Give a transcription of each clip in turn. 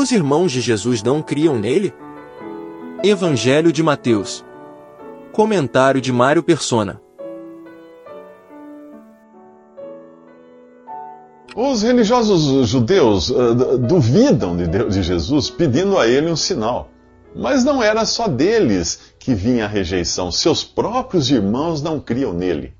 Os irmãos de Jesus não criam nele? Evangelho de Mateus. Comentário de Mário Persona. Os religiosos judeus uh, duvidam de, Deus, de Jesus, pedindo a ele um sinal. Mas não era só deles que vinha a rejeição, seus próprios irmãos não criam nele.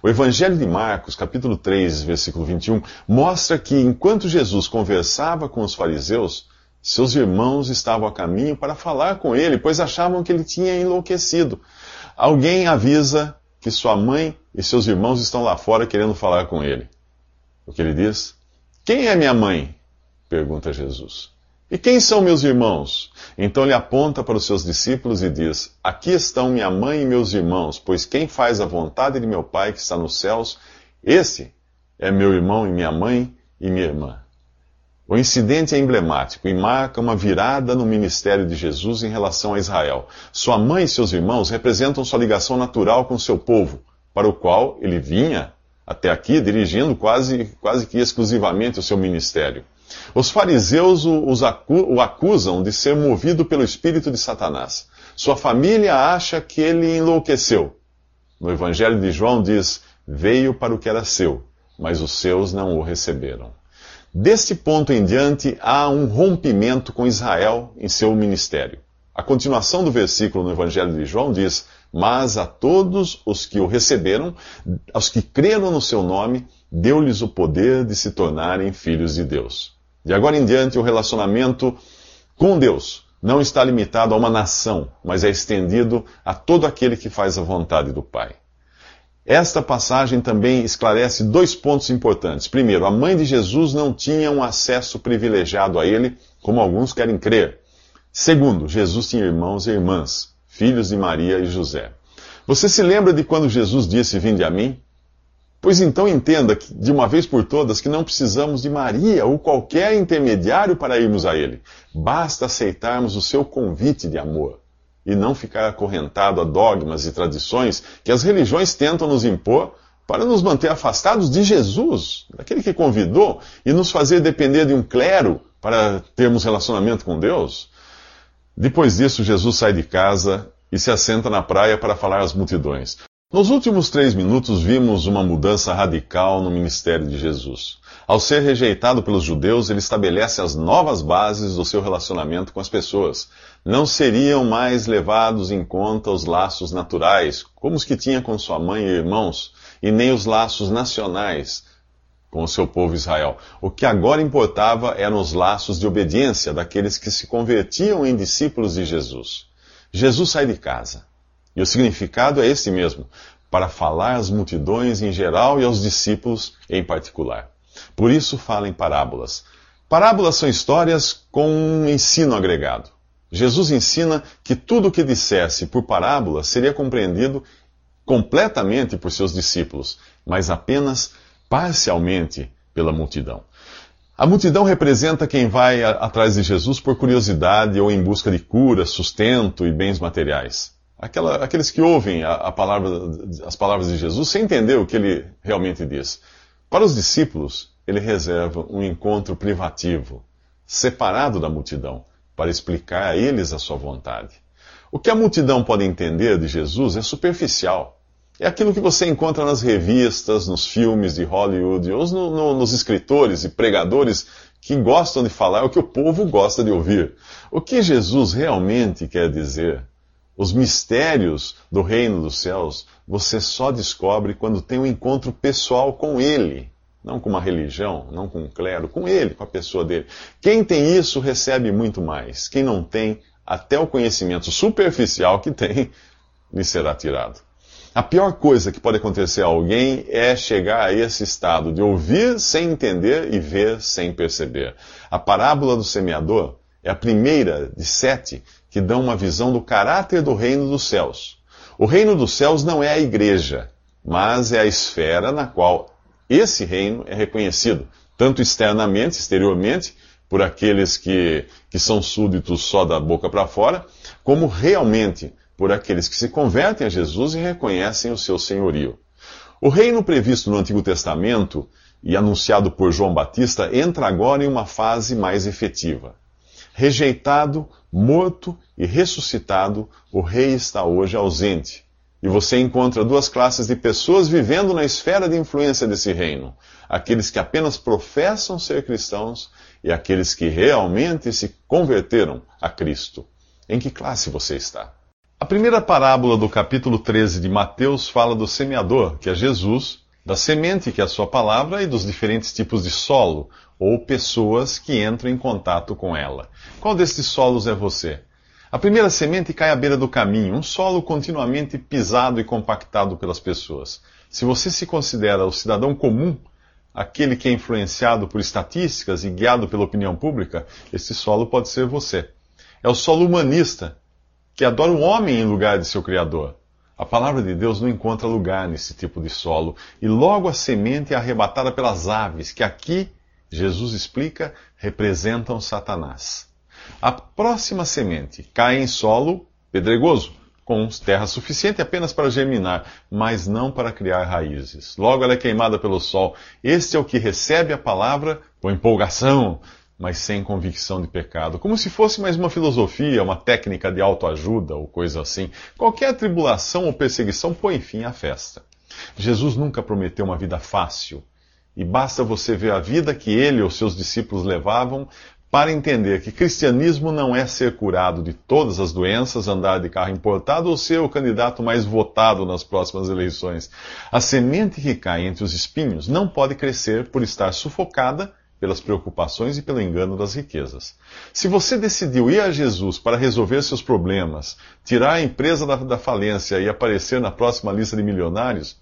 O Evangelho de Marcos, capítulo 3, versículo 21, mostra que enquanto Jesus conversava com os fariseus, seus irmãos estavam a caminho para falar com ele, pois achavam que ele tinha enlouquecido. Alguém avisa que sua mãe e seus irmãos estão lá fora querendo falar com ele. O que ele diz? Quem é minha mãe? pergunta Jesus. E quem são meus irmãos? Então ele aponta para os seus discípulos e diz: Aqui estão minha mãe e meus irmãos, pois quem faz a vontade de meu Pai que está nos céus, esse é meu irmão e minha mãe e minha irmã. O incidente é emblemático e marca uma virada no ministério de Jesus em relação a Israel. Sua mãe e seus irmãos representam sua ligação natural com seu povo, para o qual ele vinha até aqui dirigindo quase, quase que exclusivamente o seu ministério. Os fariseus o acusam de ser movido pelo espírito de Satanás. Sua família acha que ele enlouqueceu. No Evangelho de João diz: Veio para o que era seu, mas os seus não o receberam. Deste ponto em diante, há um rompimento com Israel em seu ministério. A continuação do versículo no Evangelho de João diz: Mas a todos os que o receberam, aos que creram no seu nome, deu-lhes o poder de se tornarem filhos de Deus. De agora em diante, o relacionamento com Deus não está limitado a uma nação, mas é estendido a todo aquele que faz a vontade do Pai. Esta passagem também esclarece dois pontos importantes. Primeiro, a mãe de Jesus não tinha um acesso privilegiado a ele, como alguns querem crer. Segundo, Jesus tinha irmãos e irmãs, filhos de Maria e José. Você se lembra de quando Jesus disse: Vinde a mim? Pois então entenda de uma vez por todas que não precisamos de Maria ou qualquer intermediário para irmos a Ele. Basta aceitarmos o seu convite de amor e não ficar acorrentado a dogmas e tradições que as religiões tentam nos impor para nos manter afastados de Jesus, daquele que convidou, e nos fazer depender de um clero para termos relacionamento com Deus. Depois disso, Jesus sai de casa e se assenta na praia para falar às multidões. Nos últimos três minutos, vimos uma mudança radical no ministério de Jesus. Ao ser rejeitado pelos judeus, ele estabelece as novas bases do seu relacionamento com as pessoas. Não seriam mais levados em conta os laços naturais, como os que tinha com sua mãe e irmãos, e nem os laços nacionais com o seu povo Israel. O que agora importava eram os laços de obediência daqueles que se convertiam em discípulos de Jesus. Jesus sai de casa e o significado é esse mesmo, para falar às multidões em geral e aos discípulos em particular. Por isso fala em parábolas. Parábolas são histórias com um ensino agregado. Jesus ensina que tudo o que dissesse por parábola seria compreendido completamente por seus discípulos, mas apenas parcialmente pela multidão. A multidão representa quem vai atrás de Jesus por curiosidade ou em busca de cura, sustento e bens materiais. Aquela, aqueles que ouvem a, a palavra, as palavras de Jesus sem entender o que ele realmente diz. Para os discípulos, ele reserva um encontro privativo, separado da multidão, para explicar a eles a sua vontade. O que a multidão pode entender de Jesus é superficial. É aquilo que você encontra nas revistas, nos filmes de Hollywood, ou no, no, nos escritores e pregadores que gostam de falar o que o povo gosta de ouvir. O que Jesus realmente quer dizer os mistérios do reino dos céus você só descobre quando tem um encontro pessoal com Ele. Não com uma religião, não com um clero, com Ele, com a pessoa dele. Quem tem isso recebe muito mais. Quem não tem, até o conhecimento superficial que tem, lhe será tirado. A pior coisa que pode acontecer a alguém é chegar a esse estado de ouvir sem entender e ver sem perceber. A parábola do semeador é a primeira de sete que dão uma visão do caráter do reino dos céus. O reino dos céus não é a igreja, mas é a esfera na qual esse reino é reconhecido, tanto externamente, exteriormente, por aqueles que, que são súditos só da boca para fora, como realmente por aqueles que se convertem a Jesus e reconhecem o seu senhorio. O reino previsto no Antigo Testamento e anunciado por João Batista entra agora em uma fase mais efetiva. Rejeitado, morto e ressuscitado, o rei está hoje ausente. E você encontra duas classes de pessoas vivendo na esfera de influência desse reino: aqueles que apenas professam ser cristãos e aqueles que realmente se converteram a Cristo. Em que classe você está? A primeira parábola do capítulo 13 de Mateus fala do semeador, que é Jesus, da semente, que é a sua palavra, e dos diferentes tipos de solo, ou pessoas que entram em contato com ela. Qual destes solos é você? A primeira semente cai à beira do caminho, um solo continuamente pisado e compactado pelas pessoas. Se você se considera o cidadão comum, aquele que é influenciado por estatísticas e guiado pela opinião pública, esse solo pode ser você. É o solo humanista, que adora o homem em lugar de seu Criador. A palavra de Deus não encontra lugar nesse tipo de solo, e logo a semente é arrebatada pelas aves, que aqui, Jesus explica, representam Satanás. A próxima semente cai em solo pedregoso, com terra suficiente apenas para germinar, mas não para criar raízes. Logo ela é queimada pelo sol. Este é o que recebe a palavra com empolgação, mas sem convicção de pecado, como se fosse mais uma filosofia, uma técnica de autoajuda ou coisa assim. Qualquer tribulação ou perseguição põe fim à festa. Jesus nunca prometeu uma vida fácil, e basta você ver a vida que ele ou seus discípulos levavam para entender que cristianismo não é ser curado de todas as doenças, andar de carro importado ou ser o candidato mais votado nas próximas eleições. A semente que cai entre os espinhos não pode crescer por estar sufocada pelas preocupações e pelo engano das riquezas. Se você decidiu ir a Jesus para resolver seus problemas, tirar a empresa da, da, falência e aparecer na próxima lista de milionários,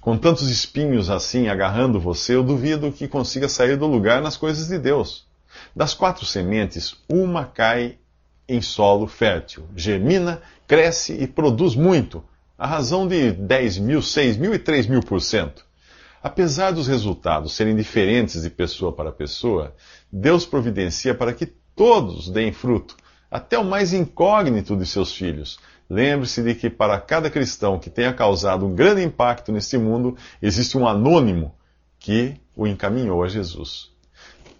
com tantos espinhos assim agarrando você, eu duvido que consiga sair do lugar nas coisas de Deus. Das quatro sementes, uma cai em solo fértil, germina, cresce e produz muito, a razão de 10 mil, 6 mil e 3 mil por cento. Apesar dos resultados serem diferentes de pessoa para pessoa, Deus providencia para que todos deem fruto, até o mais incógnito de seus filhos. Lembre-se de que para cada cristão que tenha causado um grande impacto neste mundo, existe um anônimo que o encaminhou a Jesus.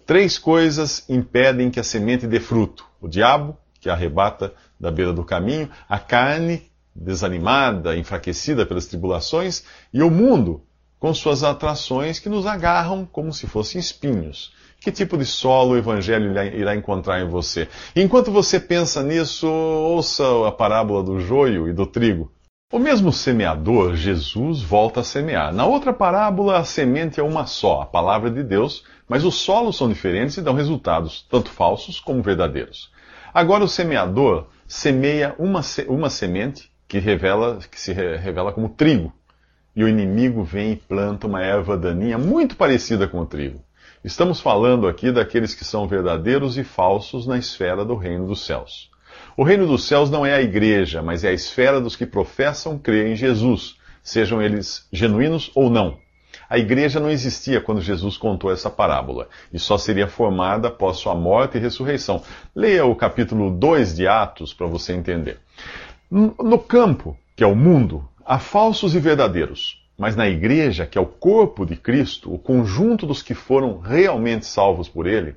Três coisas impedem que a semente dê fruto: o diabo, que arrebata da beira do caminho, a carne, desanimada, enfraquecida pelas tribulações, e o mundo, com suas atrações que nos agarram como se fossem espinhos. Que tipo de solo o Evangelho irá encontrar em você? enquanto você pensa nisso, ouça a parábola do joio e do trigo. O mesmo semeador, Jesus, volta a semear. Na outra parábola, a semente é uma só, a palavra de Deus, mas os solos são diferentes e dão resultados, tanto falsos como verdadeiros. Agora, o semeador semeia uma, uma semente que, revela, que se revela como trigo e o inimigo vem e planta uma erva daninha muito parecida com o trigo. Estamos falando aqui daqueles que são verdadeiros e falsos na esfera do reino dos céus. O reino dos céus não é a igreja, mas é a esfera dos que professam crer em Jesus, sejam eles genuínos ou não. A igreja não existia quando Jesus contou essa parábola, e só seria formada após sua morte e ressurreição. Leia o capítulo 2 de Atos para você entender. No campo, que é o mundo, Há falsos e verdadeiros, mas na igreja, que é o corpo de Cristo, o conjunto dos que foram realmente salvos por Ele,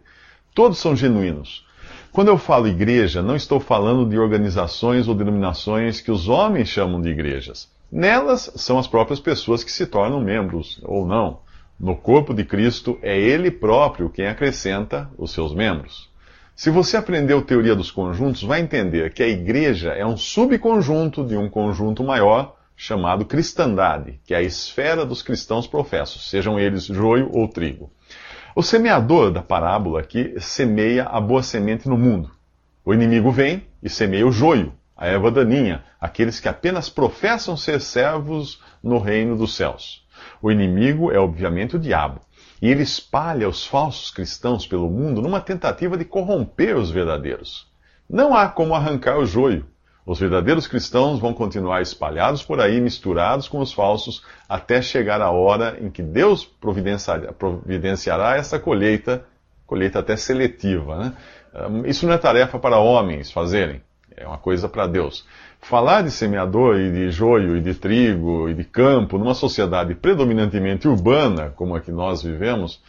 todos são genuínos. Quando eu falo igreja, não estou falando de organizações ou denominações que os homens chamam de igrejas. Nelas são as próprias pessoas que se tornam membros, ou não. No corpo de Cristo, é Ele próprio quem acrescenta os seus membros. Se você aprendeu teoria dos conjuntos, vai entender que a igreja é um subconjunto de um conjunto maior chamado cristandade, que é a esfera dos cristãos professos, sejam eles joio ou trigo. O semeador da parábola aqui semeia a boa semente no mundo. O inimigo vem e semeia o joio, a erva daninha, aqueles que apenas professam ser servos no reino dos céus. O inimigo é obviamente o diabo, e ele espalha os falsos cristãos pelo mundo numa tentativa de corromper os verdadeiros. Não há como arrancar o joio, os verdadeiros cristãos vão continuar espalhados por aí, misturados com os falsos, até chegar a hora em que Deus providenciará, essa colheita, colheita até seletiva. Né? Isso não é tarefa para homens fazerem. É uma coisa para Deus. Falar de semeador e de joio e de trigo e de campo numa sociedade predominantemente urbana, como a que nós vivemos,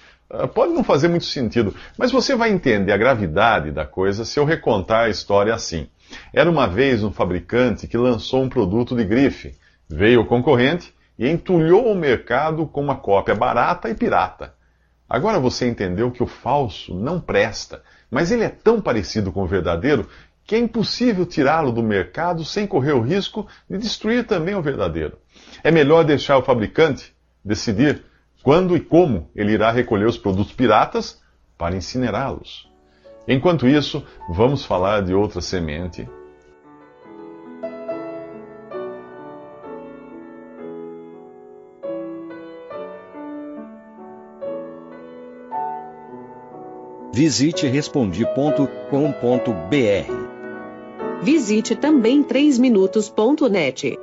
pode não fazer muito sentido. Mas você vai entender a gravidade da coisa se eu recontar a história assim. Era uma vez um fabricante que lançou um produto de grife. Veio o concorrente e entulhou o mercado com uma cópia barata e pirata. Agora você entendeu que o falso não presta, mas ele é tão parecido com o verdadeiro que é impossível tirá-lo do mercado sem correr o risco de destruir também o verdadeiro. É melhor deixar o fabricante decidir quando e como ele irá recolher os produtos piratas para incinerá-los. Enquanto isso, vamos falar de outra semente. Visite respondi.com.br. Visite também 3minutos.net.